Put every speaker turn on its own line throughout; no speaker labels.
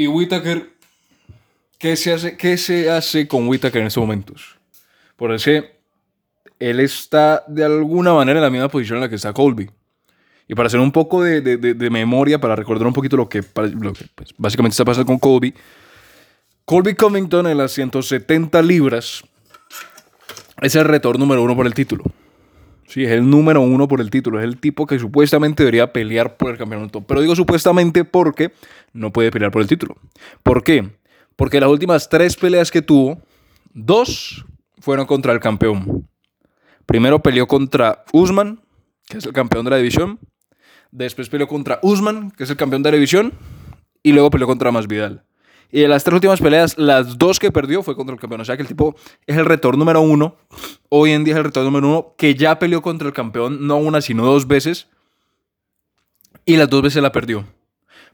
Y Whitaker, ¿qué se hace, qué se hace con Whitaker en estos momentos? Por ese, él está de alguna manera en la misma posición en la que está Colby. Y para hacer un poco de, memoria, para recordar un poquito lo que, lo pues, básicamente está pasando con Colby, Colby Covington en las 170 libras es el retor número uno por el título. Sí, es el número uno por el título. Es el tipo que supuestamente debería pelear por el campeonato. Pero digo supuestamente porque no puede pelear por el título. ¿Por qué? Porque las últimas tres peleas que tuvo, dos fueron contra el campeón. Primero peleó contra Usman, que es el campeón de la división. Después peleó contra Usman, que es el campeón de la división. Y luego peleó contra Masvidal. Y de las tres últimas peleas, las dos que perdió fue contra el campeón. O sea que el tipo es el retor número uno. Hoy en día es el retor número uno que ya peleó contra el campeón, no una, sino dos veces. Y las dos veces la perdió.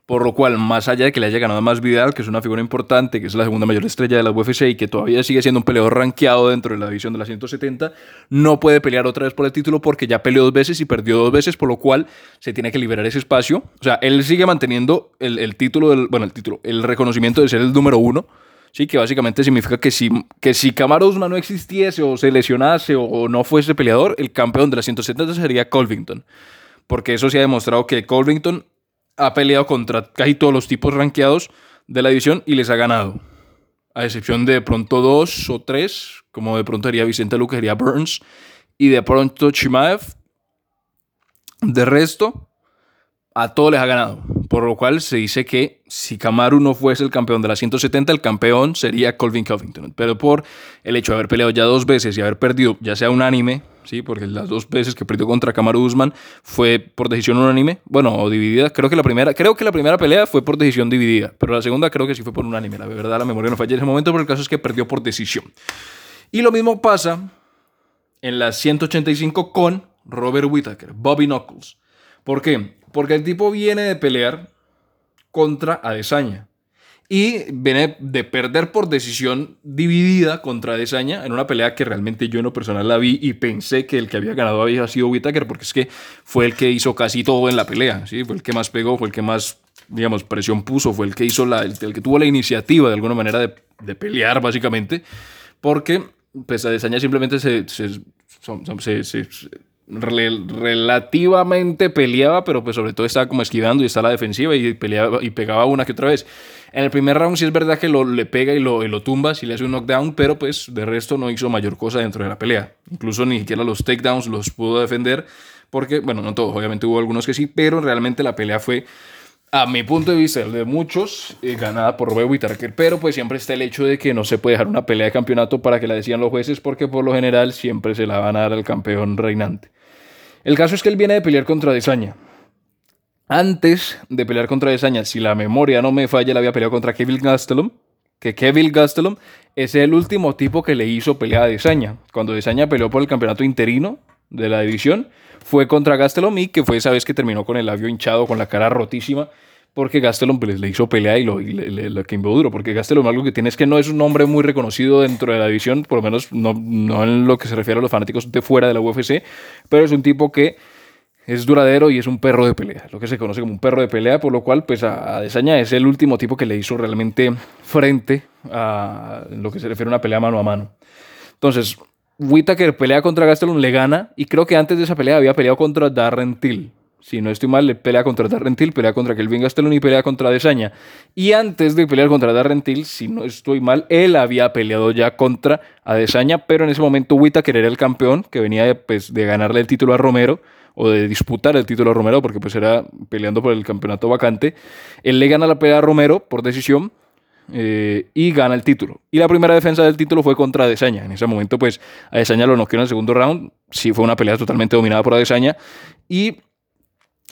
Por lo cual, más allá de que le haya ganado más Vidal, que es una figura importante, que es la segunda mayor estrella de la UFC y que todavía sigue siendo un peleador rankeado dentro de la división de las 170, no puede pelear otra vez por el título porque ya peleó dos veces y perdió dos veces, por lo cual se tiene que liberar ese espacio. O sea, él sigue manteniendo el, el título, del, bueno, el título, el reconocimiento de ser el número uno. Sí, que básicamente significa que si, que si Kamaru Usman no existiese o se lesionase o, o no fuese peleador, el campeón de las 170 sería Colvington. Porque eso se ha demostrado que Colvington ha peleado contra casi todos los tipos rankeados de la división y les ha ganado. A excepción de, pronto dos o tres, como de pronto haría Vicente Luque, haría Burns, y de pronto Chimaev. De resto, a todos les ha ganado. Por lo cual se dice que si Kamaru no fuese el campeón de la 170, el campeón sería Colvin Covington. Pero por el hecho de haber peleado ya dos veces y haber perdido, ya sea unánime, ¿sí? porque las dos veces que perdió contra Kamaru Usman fue por decisión unánime, bueno, o dividida. Creo que la primera, creo que la primera pelea fue por decisión dividida, pero la segunda creo que sí fue por unánime. La verdad, la memoria no falla en ese momento, pero el caso es que perdió por decisión. Y lo mismo pasa en las 185 con Robert Whittaker, Bobby Knuckles. ¿Por qué? Porque el tipo viene de pelear contra Adesanya. Y viene de perder por decisión dividida contra Adesanya en una pelea que realmente yo en lo personal la vi y pensé que el que había ganado había sido Whittaker porque es que fue el que hizo casi todo en la pelea, ¿sí? Fue el que más pegó, fue el que más, digamos, presión puso, fue el que hizo la, el, que tuvo la iniciativa de alguna manera de, de pelear básicamente porque pues Adesanya simplemente se, se, se, se relativamente peleaba, pero pues sobre todo estaba como esquivando y estaba a la defensiva y peleaba y pegaba una que otra vez. En el primer round sí es verdad que lo, le pega y lo, y tumba, si le hace un knockdown, pero pues de resto no hizo mayor cosa dentro de la pelea. Incluso ni siquiera los takedowns los pudo defender, porque, bueno, no todos, obviamente hubo algunos que sí, pero realmente la pelea fue, a mi punto de vista, el de muchos, eh, ganada por Robert Whittaker. Pero pues siempre está el hecho de que no se puede dejar una pelea de campeonato para que la decían los jueces, porque por lo general siempre se la van a dar al campeón reinante. El caso es que él viene de pelear contra Desaña. Antes de pelear contra Desaña, si la memoria no me falla, él había peleado contra Kevin Gastelum. Que Kevin Gastelum es el último tipo que le hizo pelea a Desaña. Cuando Desaña peleó por el campeonato interino de la división, fue contra Gastelum y que fue esa vez que terminó con el labio hinchado, con la cara rotísima, porque Gastelum pues, le hizo pelea y lo, le, le, quemó duro. Porque Gastelum algo que tiene es que no es un nombre muy reconocido dentro de la división, por lo menos no, no en lo que se refiere a los fanáticos de fuera de la UFC, pero es un tipo que es duradero y es un perro de pelea, lo que se conoce como un perro de pelea, por lo cual pues a, a Desaña es el último tipo que le hizo realmente frente a lo que se refiere a una pelea mano a mano. Entonces, Whittaker pelea contra Gastelum, le gana y creo que antes de esa pelea había peleado contra Darren Till. Si no estoy mal, le pelea contra Darren Till, pelea contra Kelvin Gastelum y pelea contra Desaña. Y antes de pelear contra Darren Till, si no estoy mal, él había peleado ya contra Adesanya, pero en ese momento Whittaker era el campeón que venía de, pues, de ganarle el título a Romero o de disputar el título a Romero, porque pues era peleando por el campeonato vacante. Él le gana la pelea a Romero por decisión eh, y gana el título. Y la primera defensa del título fue contra Adesanya. En ese momento, pues, Adesanya lo noqueó en el segundo round. Sí fue una pelea totalmente dominada por Adesanya. Y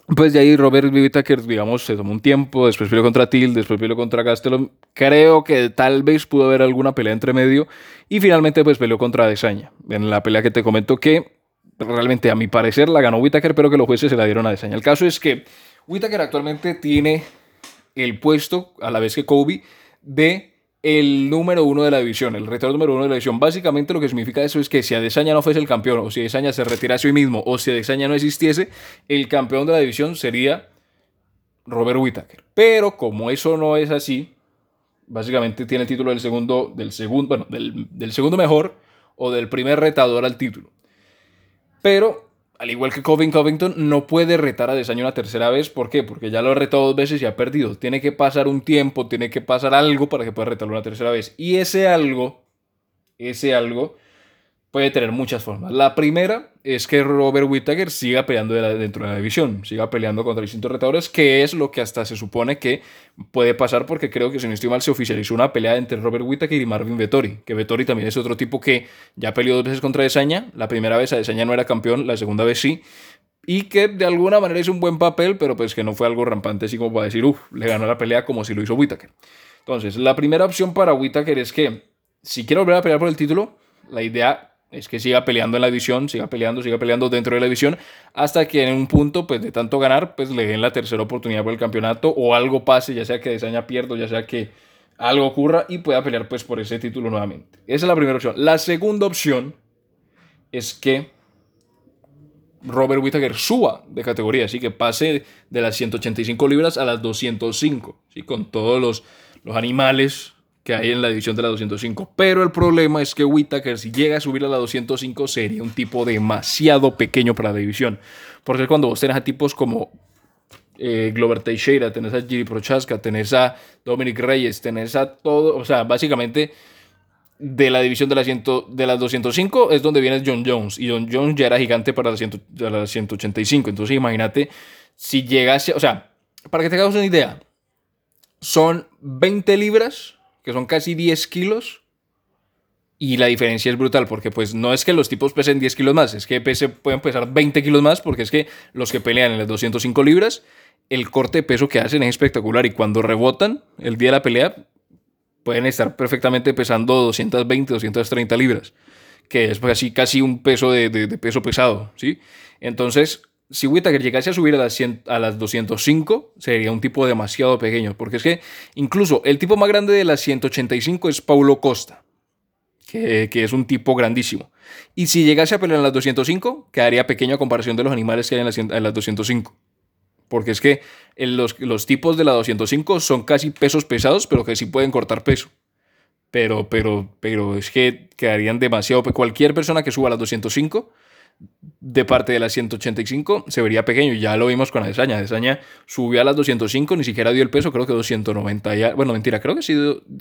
pues de ahí Robert Whittaker, digamos, se tomó un tiempo, después peleó contra Till, después peleó contra Gastelum. Creo que tal vez pudo haber alguna pelea entre medio. Y finalmente, pues, peleó contra Adesanya. En la pelea que te comento que realmente a mi parecer la ganó Whittaker, pero que los jueces se la dieron a Adesanya. El caso es que Whittaker actualmente tiene el puesto, a la vez que Kobe, de el número uno de la división, el retorno número uno de la división. Básicamente lo que significa eso es que si Adesanya no fuese el campeón, o si Adesanya se retirase hoy mismo, o si Adesanya no existiese, el campeón de la división sería Robert Whittaker. Pero como eso no es así, Básicamente tiene el título del segundo, del segundo, bueno, del, del segundo mejor o del primer retador al título. Pero, al igual que Coving Covington, no puede retar a Desaña una tercera vez. ¿Por qué? Porque ya lo ha retado dos veces y ha perdido. Tiene que pasar un tiempo, tiene que pasar algo para que pueda retarlo una tercera vez. Y ese algo, ese algo, puede tener muchas formas. La primera es que Robert Whittaker siga peleando dentro de la división, siga peleando contra distintos retadores, que es lo que hasta se supone que puede pasar, porque creo que si no estoy mal se oficializó una pelea entre Robert Whittaker y Marvin Vettori, que Vettori también es otro tipo que ya peleó dos veces contra Desaña, la primera vez a Desaña no era campeón, la segunda vez sí, y que de alguna manera hizo un buen papel, pero pues que no fue algo rampante así como para decir, uff, le ganó la pelea como si lo hizo Whittaker. Entonces, la primera opción para Whittaker es que si quiere volver a pelear por el título, la idea es que siga peleando en la división, siga peleando, siga peleando dentro de la división, hasta que en un punto, pues de tanto ganar, pues le den la tercera oportunidad por el campeonato o algo pase, ya sea que Desaña pierda, ya sea que algo ocurra y pueda pelear pues por ese título nuevamente. Esa es la primera opción. La segunda opción es que Robert Whittaker suba de categoría, así que pase de las 185 libras a las 205, ¿sí? con todos los, los animales que hay en la división de la 205. Pero el problema es que Whittaker, si llega a subir a la 205, sería un tipo demasiado pequeño para la división. Porque cuando vos tenés a tipos como eh, Glover Teixeira, tenés a Giri Prochaska, tenés a Dominic Reyes, tenés a todo, o sea, básicamente de la división de la, de las 205 es donde viene John Jones. Y John Jones ya era gigante para la, 185. Entonces imagínate si llegase, o sea, para que te hagas una idea, son 20 libras que son casi 10 kilos. Y la diferencia es brutal, porque pues no es que los tipos pesen 10 kilos más, es que pese, pueden pesar 20 kilos más, porque es que los que pelean en las 205 libras, el corte de peso que hacen es espectacular. Y cuando rebotan el día de la pelea, pueden estar perfectamente pesando 220, 230 libras, que es casi, casi un peso de, de peso pesado, ¿sí? Entonces, si Whittaker llegase a subir a las, a las 205, sería un tipo demasiado pequeño. Porque es que incluso el tipo más grande de las 185 es Paulo Costa, que, es un tipo grandísimo. Y si llegase a pelear en las 205, quedaría pequeño a comparación de los animales que hay en las, en las 205. Porque es que los, los, tipos de la 205 son casi pesos pesados, pero que sí pueden cortar peso. Pero, pero, pero es que quedarían demasiado. Cualquier persona que suba a las 205 de parte de las 185 se vería pequeño. Ya lo vimos con Adesanya. Adesanya subió a las 205, ni siquiera dio el peso, creo que 290 ya. Bueno, mentira, creo que sí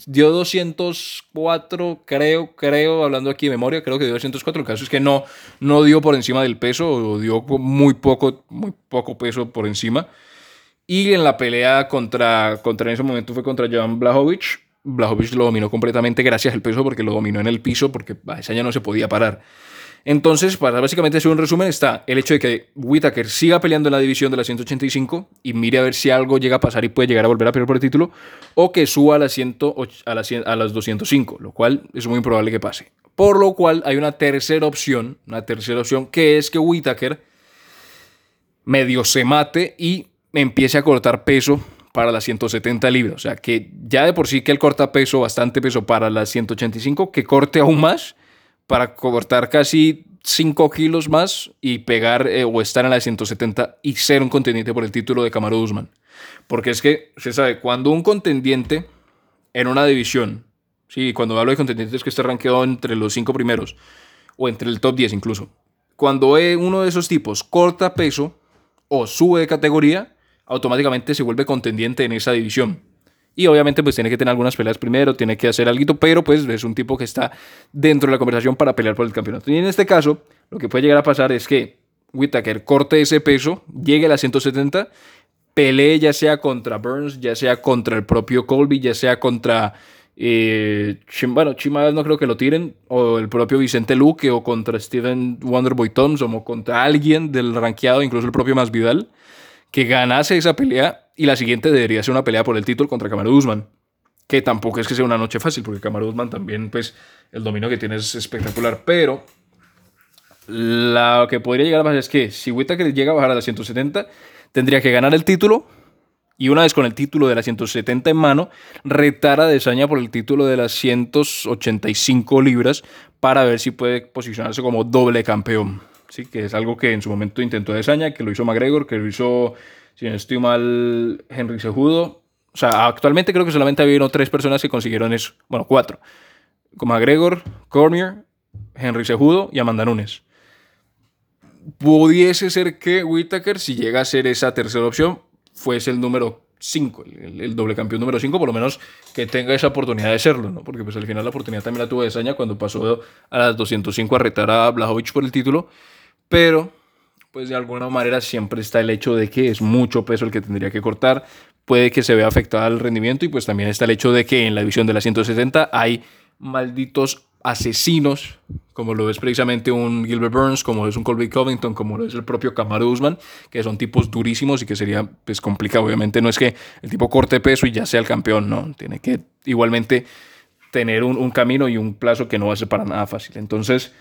dio, 204, creo, creo, hablando aquí de memoria, creo que dio 204. El caso es que no, no dio por encima del peso, o dio muy poco, muy poco peso por encima. Y en la pelea contra, contra en ese momento fue contra Jan Blahovic. Blahovic lo dominó completamente gracias al peso porque lo dominó en el piso porque Adesanya no se podía parar. Entonces, para básicamente hacer un resumen, está el hecho de que Whitaker siga peleando en la división de la 185 y mire a ver si algo llega a pasar y puede llegar a volver a pelear por el título, o que suba a las, 100, a las, a las 205, lo cual es muy probable que pase. Por lo cual hay una tercera opción, una tercera opción, que es que Whitaker medio se mate y empiece a cortar peso para las 170 libras. O sea, que ya de por sí que él corta peso, bastante peso para las 185, que corte aún más para cortar casi 5 kilos más y pegar eh, o estar en la 170 y ser un contendiente por el título de Camaro Usman. Porque es que, se sabe, cuando un contendiente en una división, sí, cuando hablo de contendientes que esté rankeado entre los 5 primeros o entre el top 10 incluso, cuando uno de esos tipos corta peso o sube de categoría, automáticamente se vuelve contendiente en esa división. Y obviamente pues tiene que tener algunas peleas primero, tiene que hacer algo, pero pues es un tipo que está dentro de la conversación para pelear por el campeonato. Y en este caso, lo que puede llegar a pasar es que Whittaker corte ese peso, llegue a las 170, pelee ya sea contra Burns, ya sea contra el propio Colby, ya sea contra... Eh, bueno, Chimadas no creo que lo tiren, o el propio Vicente Luque, o contra Steven Wonderboy Thompson, o contra alguien del rankeado, incluso el propio Masvidal, que ganase esa pelea y la siguiente debería ser una pelea por el título contra Kamaru Usman. Que tampoco es que sea una noche fácil, porque Kamaru Usman también, pues, el dominio que tiene es espectacular. Pero lo que podría llegar pasar es que si Whittaker llega a bajar a la 170, tendría que ganar el título y una vez con el título de la 170 en mano, retar a Desaña por el título de las 185 libras para ver si puede posicionarse como doble campeón. Sí, que es algo que en su momento intentó Desaña, que lo hizo McGregor, que lo hizo si no estoy mal, Henry Sejudo, O sea, actualmente creo que solamente ha habido tres personas que consiguieron eso. Bueno, cuatro. Como Gregor, Cormier, Henry Sejudo y Amanda Nunes. Pudiese ser que Whitaker, si llega a ser esa tercera opción, fuese el número 5, el, doble campeón número 5, por lo menos que tenga esa oportunidad de serlo, ¿no? Porque pues al final la oportunidad también la tuvo Desaña cuando pasó a las 205 a retar a Blajovic por el título, pero pues de alguna manera siempre está el hecho de que es mucho peso el que tendría que cortar, puede que se vea afectado el rendimiento y pues también está el hecho de que en la división de la 170 hay malditos asesinos, como lo es precisamente un Gilbert Burns, como lo es un Colby Covington, como lo es el propio Kamaru Usman, que son tipos durísimos y que sería pues complicado. Obviamente no es que el tipo corte peso y ya sea el campeón, no, tiene que igualmente tener un, un camino y un plazo que no va a ser para nada fácil. Entonces,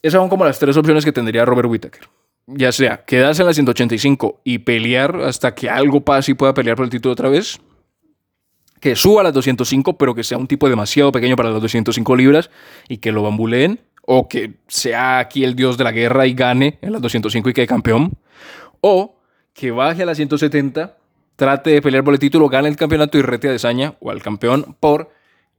esas son como las tres opciones que tendría Robert Whittaker. Ya sea quedarse en la 185 y pelear hasta que algo pase y pueda pelear por el título otra vez, que suba a las 205, pero que sea un tipo demasiado pequeño para las 205 libras y que lo bambuleen, o que sea aquí el dios de la guerra y gane en las 205 y quede campeón, o que baje a las 170, trate de pelear por el título, gane el campeonato y rete a Desaña o al campeón por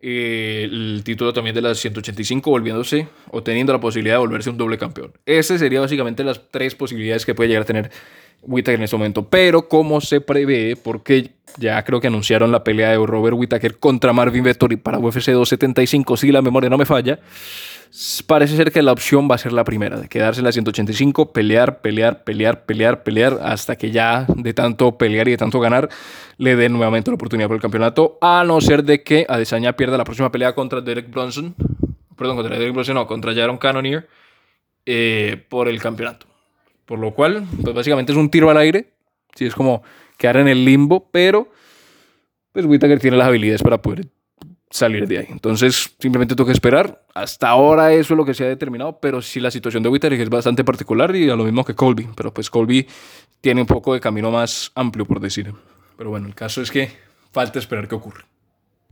eh, el título también de las 185, volviéndose o teniendo la posibilidad de volverse un doble campeón. Esas serían básicamente las tres posibilidades que puede llegar a tener Whittaker en este momento. Pero como se prevé, porque ya creo que anunciaron la pelea de Robert Whittaker contra Marvin Vettori para UFC 275, si la memoria no me falla, parece ser que la opción va a ser la primera, de quedarse en la 185, pelear, pelear, pelear, pelear, pelear, hasta que ya de tanto pelear y de tanto ganar, le den nuevamente la oportunidad por el campeonato, a no ser de que Adesanya pierda la próxima pelea contra Derek Bronson, perdón, contra Derek Bronson, no, contra Jaron Cannonier, eh, por el campeonato. Por lo cual, pues básicamente es un tiro al aire. Sí, es como quedar en el limbo, pero pues tiene las habilidades para poder salir de ahí. Entonces, simplemente tengo que esperar. Hasta ahora eso es lo que se ha determinado, pero sí la situación de Whittaker es bastante particular y a lo mismo que Colby. Pero pues Colby tiene un poco de camino más amplio, por decir. Pero bueno, el caso es que falta esperar qué ocurre.